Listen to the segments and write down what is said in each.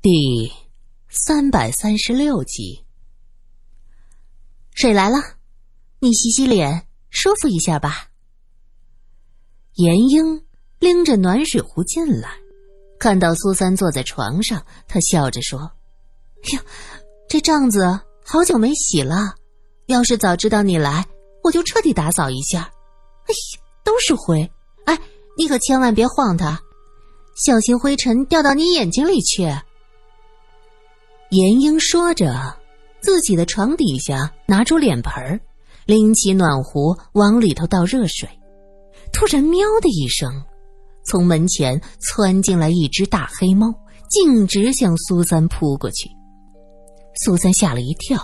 第三百三十六集，水来了，你洗洗脸，舒服一下吧。严英拎着暖水壶进来，看到苏三坐在床上，他笑着说：“哟，这帐子好久没洗了，要是早知道你来，我就彻底打扫一下。哎呀，都是灰，哎，你可千万别晃它，小心灰尘掉到你眼睛里去。”严英说着，自己的床底下拿出脸盆拎起暖壶往里头倒热水。突然，喵的一声，从门前窜进来一只大黑猫，径直向苏三扑过去。苏三吓了一跳，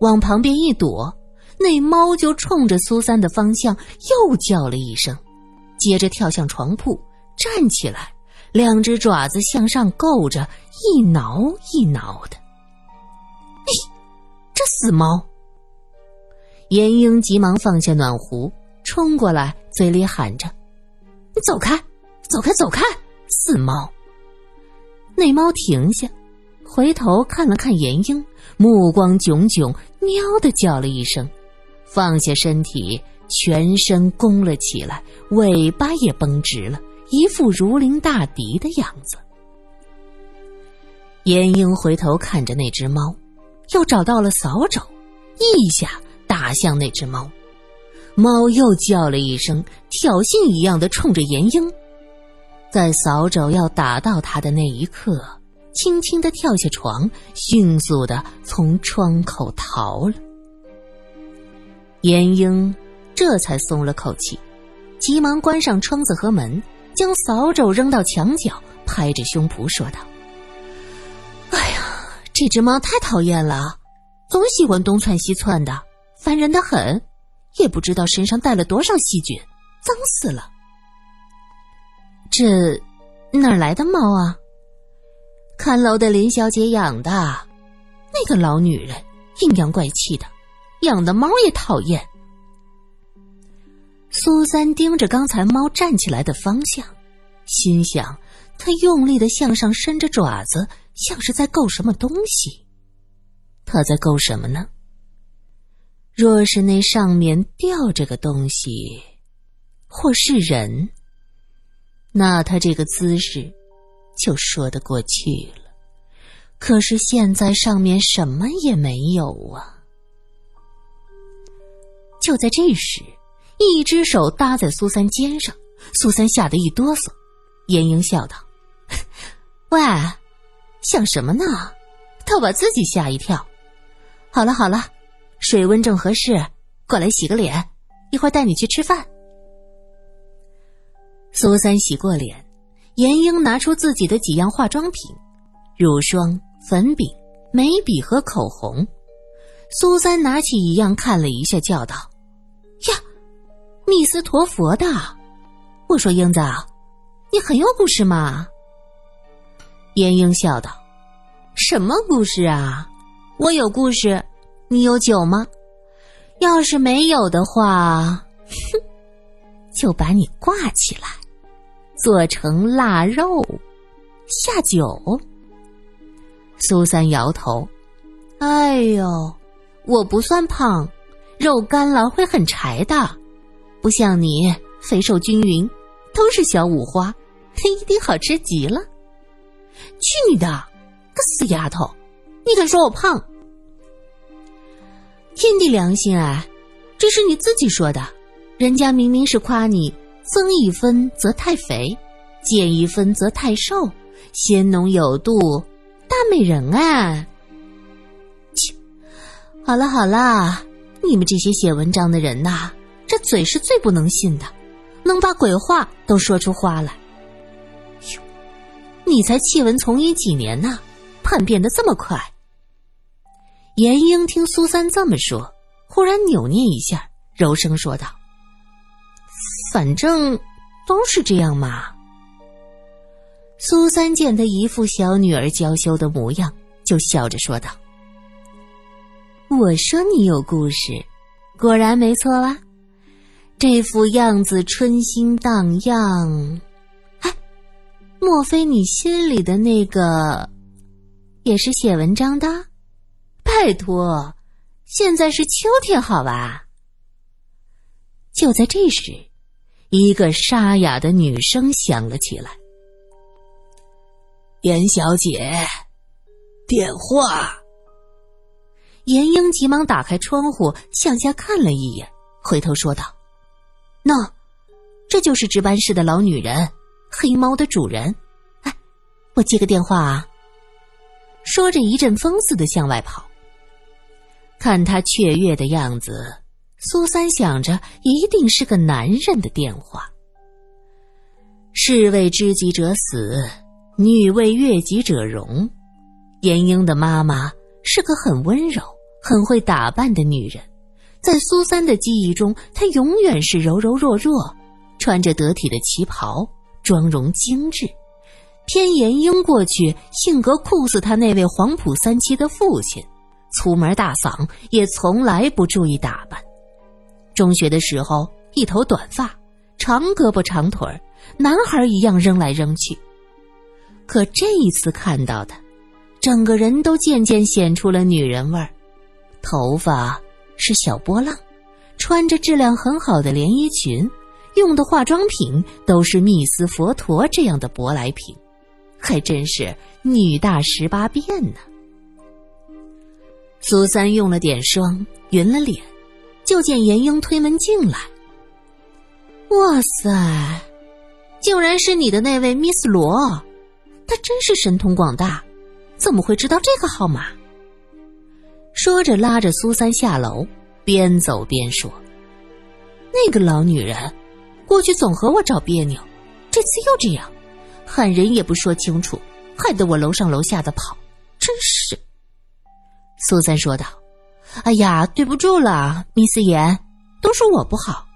往旁边一躲，那猫就冲着苏三的方向又叫了一声，接着跳向床铺，站起来。两只爪子向上够着，一挠一挠的。哎，这死猫！严英急忙放下暖壶，冲过来，嘴里喊着：“你走开，走开，走开！”死猫。那猫停下，回头看了看严英，目光炯炯，喵的叫了一声，放下身体，全身弓了起来，尾巴也绷直了。一副如临大敌的样子。严英回头看着那只猫，又找到了扫帚，一下打向那只猫。猫又叫了一声，挑衅一样的冲着严英。在扫帚要打到他的那一刻，轻轻的跳下床，迅速的从窗口逃了。严英这才松了口气，急忙关上窗子和门。将扫帚扔到墙角，拍着胸脯说道：“哎呀，这只猫太讨厌了，总喜欢东窜西窜的，烦人的很。也不知道身上带了多少细菌，脏死了。这哪来的猫啊？看楼的林小姐养的。那个老女人阴阳怪气的，养的猫也讨厌。”苏三盯着刚才猫站起来的方向，心想：他用力的向上伸着爪子，像是在够什么东西。他在够什么呢？若是那上面吊着个东西，或是人，那他这个姿势就说得过去了。可是现在上面什么也没有啊！就在这时。一只手搭在苏三肩上，苏三吓得一哆嗦。严英笑道：“喂，想什么呢？倒把自己吓一跳。好了好了，水温正合适，过来洗个脸，一会儿带你去吃饭。”苏三洗过脸，严英拿出自己的几样化妆品：乳霜、粉饼、眉笔和口红。苏三拿起一样看了一下，叫道：“呀！”密斯陀佛的，我说英子，你很有故事嘛。燕英笑道：“什么故事啊？我有故事，你有酒吗？要是没有的话，哼，就把你挂起来，做成腊肉下酒。”苏三摇头：“哎呦，我不算胖，肉干了会很柴的。”不像你肥瘦均匀，都是小五花，一定好吃极了。去你的，个死丫头！你敢说我胖？天地良心啊，这是你自己说的，人家明明是夸你增一分则太肥，减一分则太瘦，鲜浓有度，大美人啊！切，好了好了，你们这些写文章的人呐。这嘴是最不能信的，能把鬼话都说出花来。你才弃文从医几年呢？叛变的这么快。严英听苏三这么说，忽然扭捏一下，柔声说道：“反正都是这样嘛。”苏三见他一副小女儿娇羞的模样，就笑着说道：“我说你有故事，果然没错啊。”这副样子春心荡漾，莫非你心里的那个也是写文章的？拜托，现在是秋天，好吧？就在这时，一个沙哑的女声响了起来：“严小姐，电话。”严英急忙打开窗户，向下看了一眼，回头说道：“喏，这就是值班室的老女人，黑猫的主人。哎，我接个电话啊。”说着，一阵风似的向外跑。看他雀跃的样子，苏三想着一定是个男人的电话。士为知己者死，女为悦己者容。严英的妈妈是个很温柔。很会打扮的女人，在苏三的记忆中，她永远是柔柔弱弱，穿着得体的旗袍，妆容精致。偏严英过去性格酷似他那位黄埔三期的父亲，粗门大嗓，也从来不注意打扮。中学的时候，一头短发，长胳膊长腿儿，男孩一样扔来扔去。可这一次看到的，整个人都渐渐显出了女人味儿。头发是小波浪，穿着质量很好的连衣裙，用的化妆品都是蜜丝佛陀这样的舶来品，还真是女大十八变呢。苏三用了点霜，匀了脸，就见严英推门进来。哇塞，竟然是你的那位 Miss 罗，她真是神通广大，怎么会知道这个号码？说着，拉着苏三下楼，边走边说：“那个老女人，过去总和我找别扭，这次又这样，喊人也不说清楚，害得我楼上楼下的跑，真是。”苏三说道：“哎呀，对不住了，米思妍，都是我不好。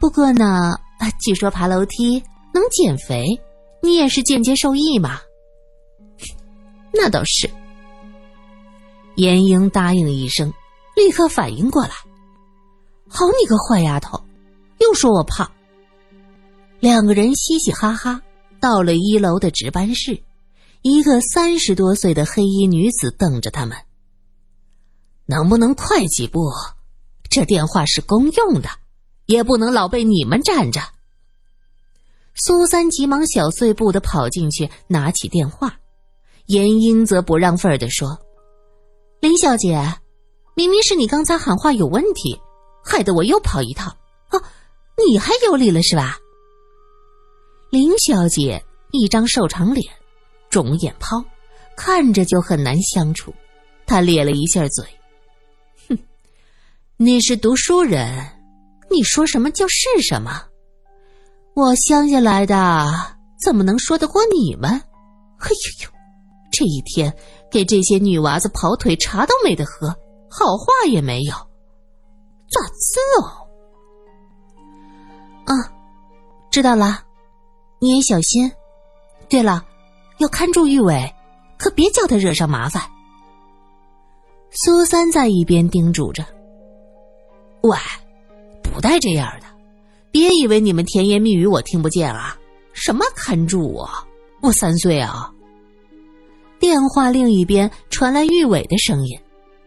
不过呢，据说爬楼梯能减肥，你也是间接受益嘛。那倒是。”严英答应一声，立刻反应过来：“好你个坏丫头，又说我胖。”两个人嘻嘻哈哈到了一楼的值班室，一个三十多岁的黑衣女子瞪着他们：“能不能快几步？这电话是公用的，也不能老被你们占着。”苏三急忙小碎步的跑进去，拿起电话。严英则不让份儿的说。林小姐，明明是你刚才喊话有问题，害得我又跑一趟。哦，你还有理了是吧？林小姐一张瘦长脸，肿眼泡，看着就很难相处。她咧了一下嘴，哼，你是读书人，你说什么就是什么。我乡下来的，怎么能说得过你们？哎呦呦！这一天给这些女娃子跑腿，茶都没得喝，好话也没有，咋子哦？啊，知道了，你也小心。对了，要看住玉伟，可别叫他惹上麻烦。苏三在一边叮嘱着：“喂，不带这样的，别以为你们甜言蜜语我听不见啊！什么看住我？我三岁啊！”电话另一边传来玉伟的声音，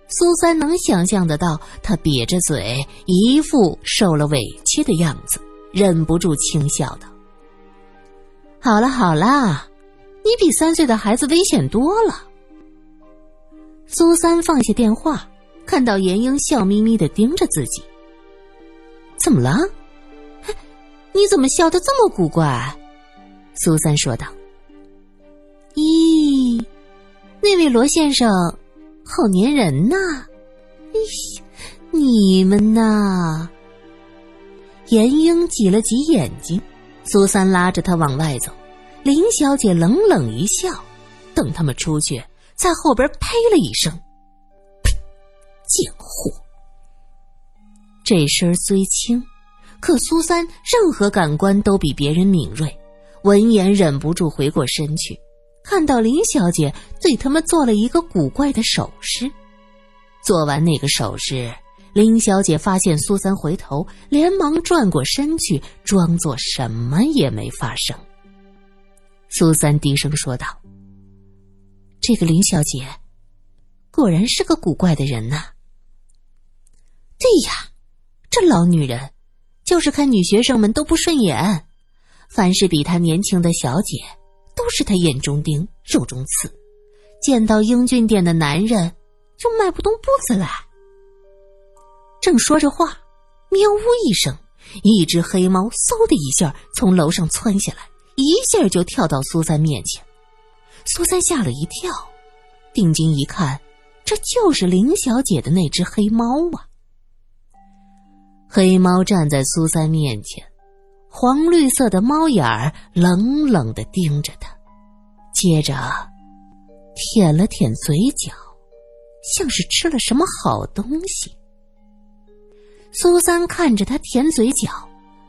苏三能想象得到他瘪着嘴，一副受了委屈的样子，忍不住轻笑道：“好了好了，你比三岁的孩子危险多了。”苏三放下电话，看到严英笑眯眯的盯着自己，怎么了？你怎么笑得这么古怪？苏三说道：“咦。”那位罗先生，好粘人呐！哎呀，你们呐！严英挤了挤眼睛，苏三拉着他往外走，林小姐冷冷一笑，等他们出去，在后边呸了一声：“！贱货！”这声虽轻，可苏三任何感官都比别人敏锐，闻言忍不住回过身去。看到林小姐对他们做了一个古怪的手势，做完那个手势，林小姐发现苏三回头，连忙转过身去，装作什么也没发生。苏三低声说道：“这个林小姐果然是个古怪的人呐。对呀，这老女人就是看女学生们都不顺眼，凡是比她年轻的小姐，都是她眼中钉、肉中刺。见到英俊点的男人，就迈不动步子来。正说着话，喵呜一声，一只黑猫嗖的一下从楼上窜下来，一下就跳到苏三面前。苏三吓了一跳，定睛一看，这就是林小姐的那只黑猫啊！黑猫站在苏三面前，黄绿色的猫眼儿冷冷的盯着他，接着舔了舔嘴角，像是吃了什么好东西。苏三看着他舔嘴角，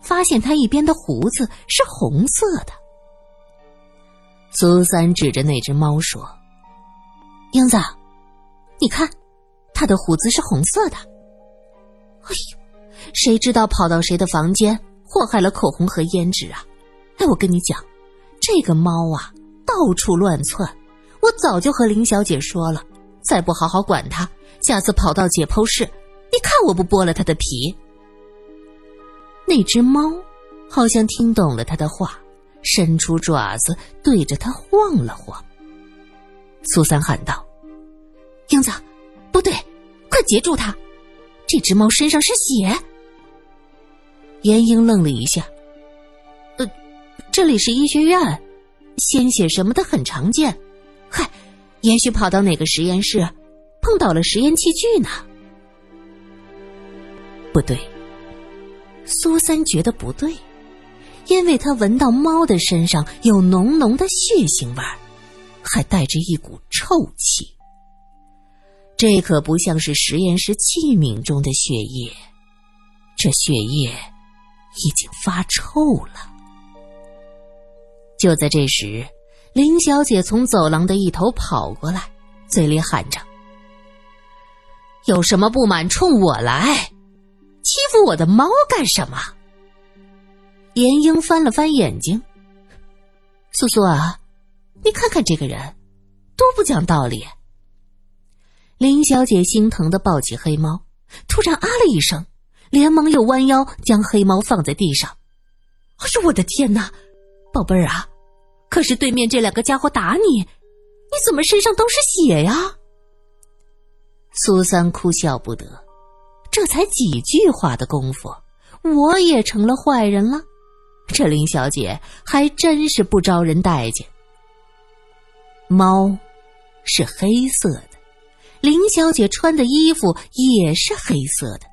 发现他一边的胡子是红色的。苏三指着那只猫说：“英子，你看，他的胡子是红色的。”哎呦，谁知道跑到谁的房间，祸害了口红和胭脂啊！哎，我跟你讲，这个猫啊，到处乱窜。我早就和林小姐说了，再不好好管它，下次跑到解剖室，你看我不剥了他的皮！那只猫好像听懂了他的话。伸出爪子对着他晃了晃。苏三喊道：“英子，不对，快截住它！这只猫身上是血。”严英愣了一下：“呃，这里是医学院，鲜血什么的很常见。嗨，也许跑到哪个实验室，碰到了实验器具呢？”不对，苏三觉得不对。因为他闻到猫的身上有浓浓的血腥味儿，还带着一股臭气。这可不像是实验室器皿中的血液，这血液已经发臭了。就在这时，林小姐从走廊的一头跑过来，嘴里喊着：“有什么不满，冲我来！欺负我的猫干什么？”严英翻了翻眼睛，苏苏啊，你看看这个人，多不讲道理。林小姐心疼的抱起黑猫，突然啊了一声，连忙又弯腰将黑猫放在地上。哎呦，我的天哪，宝贝儿啊，可是对面这两个家伙打你，你怎么身上都是血呀？苏三哭笑不得，这才几句话的功夫，我也成了坏人了。这林小姐还真是不招人待见。猫是黑色的，林小姐穿的衣服也是黑色的，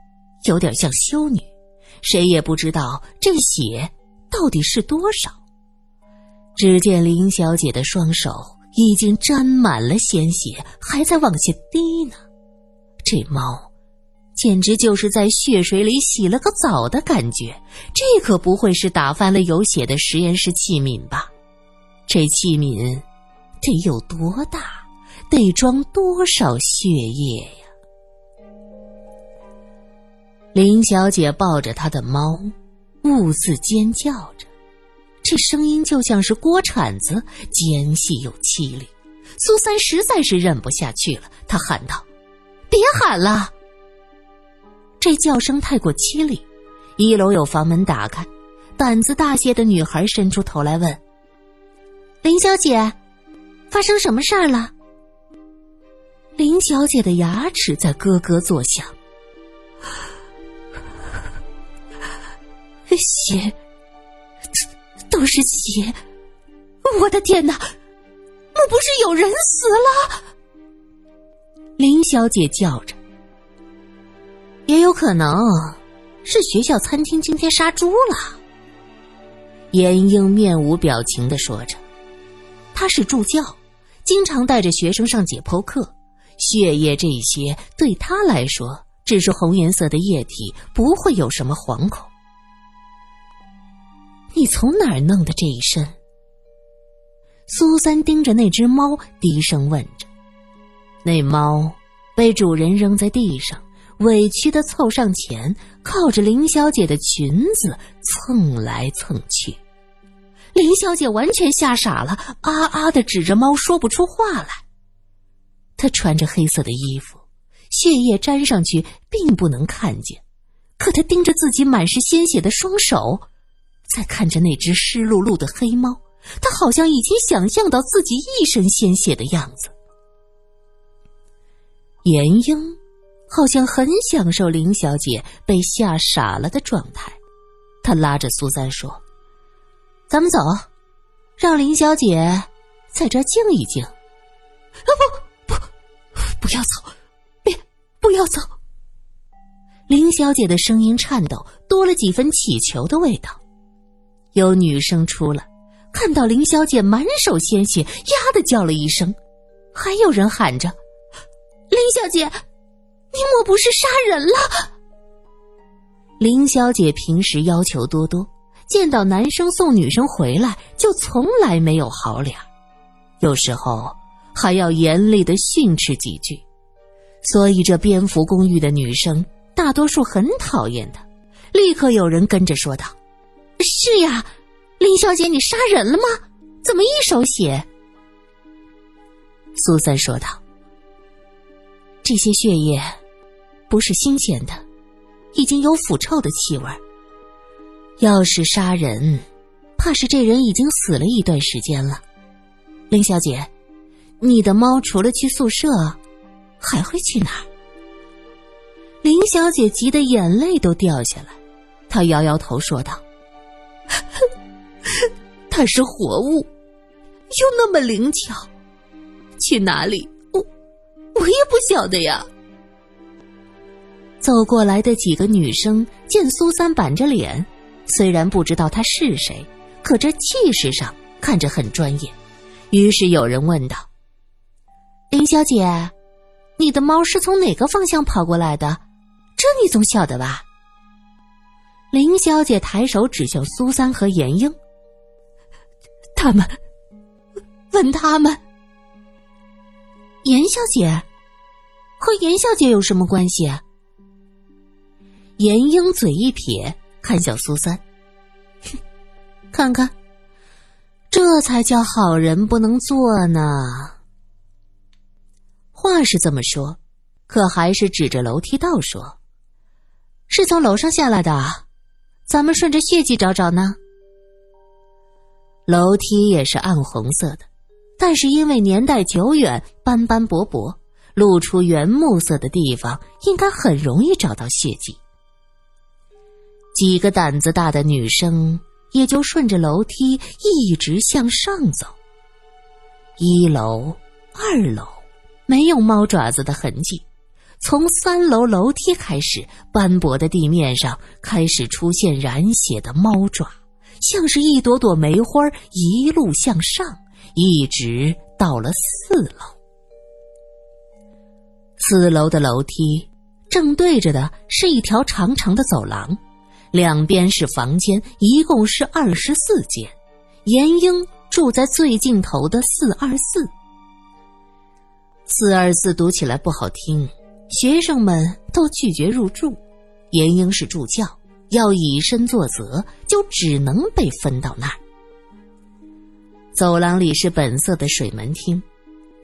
有点像修女。谁也不知道这血到底是多少。只见林小姐的双手已经沾满了鲜血，还在往下滴呢。这猫。简直就是在血水里洗了个澡的感觉，这可不会是打翻了有血的实验室器皿吧？这器皿得有多大？得装多少血液呀？林小姐抱着她的猫，兀自尖叫着，这声音就像是锅铲子，尖细又凄厉。苏三实在是忍不下去了，他喊道：“别喊了！”这叫声太过凄厉，一楼有房门打开，胆子大些的女孩伸出头来问：“林小姐，发生什么事儿了？”林小姐的牙齿在咯咯作响，血，都是血！我的天哪，莫不是有人死了？林小姐叫着。也有可能是学校餐厅今天杀猪了。严英面无表情的说着：“他是助教，经常带着学生上解剖课，血液这些对他来说只是红颜色的液体，不会有什么惶恐。”你从哪儿弄的这一身？苏三盯着那只猫，低声问着。那猫被主人扔在地上。委屈的凑上前，靠着林小姐的裙子蹭来蹭去。林小姐完全吓傻了，啊啊的指着猫，说不出话来。她穿着黑色的衣服，血液沾上去并不能看见，可她盯着自己满是鲜血的双手，在看着那只湿漉漉的黑猫，她好像已经想象到自己一身鲜血的样子。严英好像很享受林小姐被吓傻了的状态，他拉着苏三说：“咱们走，让林小姐在这静一静。”啊不不，不要走，别不要走！林小姐的声音颤抖，多了几分乞求的味道。有女生出来，看到林小姐满手鲜血，呀的叫了一声，还有人喊着。林小姐，你你莫不是杀人了？林小姐平时要求多多，见到男生送女生回来就从来没有好脸，有时候还要严厉的训斥几句，所以这蝙蝠公寓的女生大多数很讨厌她。立刻有人跟着说道：“是呀，林小姐，你杀人了吗？怎么一手血？”苏三说道。这些血液不是新鲜的，已经有腐臭的气味。要是杀人，怕是这人已经死了一段时间了。林小姐，你的猫除了去宿舍，还会去哪儿？林小姐急得眼泪都掉下来，她摇摇头说道：“ 它是活物，又那么灵巧，去哪里？”我也不晓得呀。走过来的几个女生见苏三板着脸，虽然不知道他是谁，可这气势上看着很专业。于是有人问道：“林小姐，你的猫是从哪个方向跑过来的？这你总晓得吧？”林小姐抬手指向苏三和严英：“他们，问他们。”严小姐。和严小姐有什么关系？严英嘴一撇，看向苏三，哼，看看，这才叫好人不能做呢。话是这么说，可还是指着楼梯道说：“是从楼上下来的，咱们顺着血迹找找呢。”楼梯也是暗红色的，但是因为年代久远，斑斑驳驳。露出原木色的地方，应该很容易找到血迹。几个胆子大的女生也就顺着楼梯一直向上走。一楼、二楼没有猫爪子的痕迹，从三楼楼梯开始，斑驳的地面上开始出现染血的猫爪，像是一朵朵梅花，一路向上，一直到了四楼。四楼的楼梯正对着的是一条长长的走廊，两边是房间，一共是二十四间。严英住在最尽头的四二四。四二四读起来不好听，学生们都拒绝入住。严英是助教，要以身作则，就只能被分到那儿。走廊里是本色的水门厅。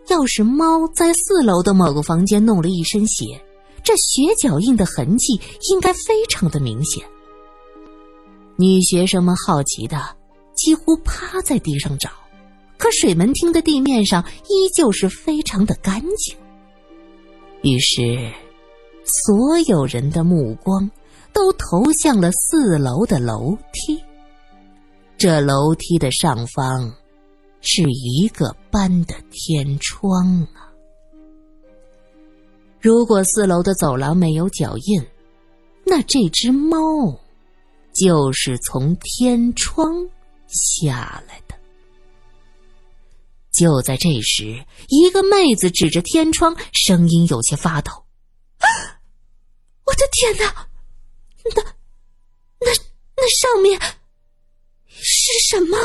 要是猫在四楼的某个房间弄了一身血，这血脚印的痕迹应该非常的明显。女学生们好奇的几乎趴在地上找，可水门厅的地面上依旧是非常的干净。于是，所有人的目光都投向了四楼的楼梯。这楼梯的上方。是一个斑的天窗啊！如果四楼的走廊没有脚印，那这只猫就是从天窗下来的。就在这时，一个妹子指着天窗，声音有些发抖：“ 我的天哪！那、那、那上面是什么？”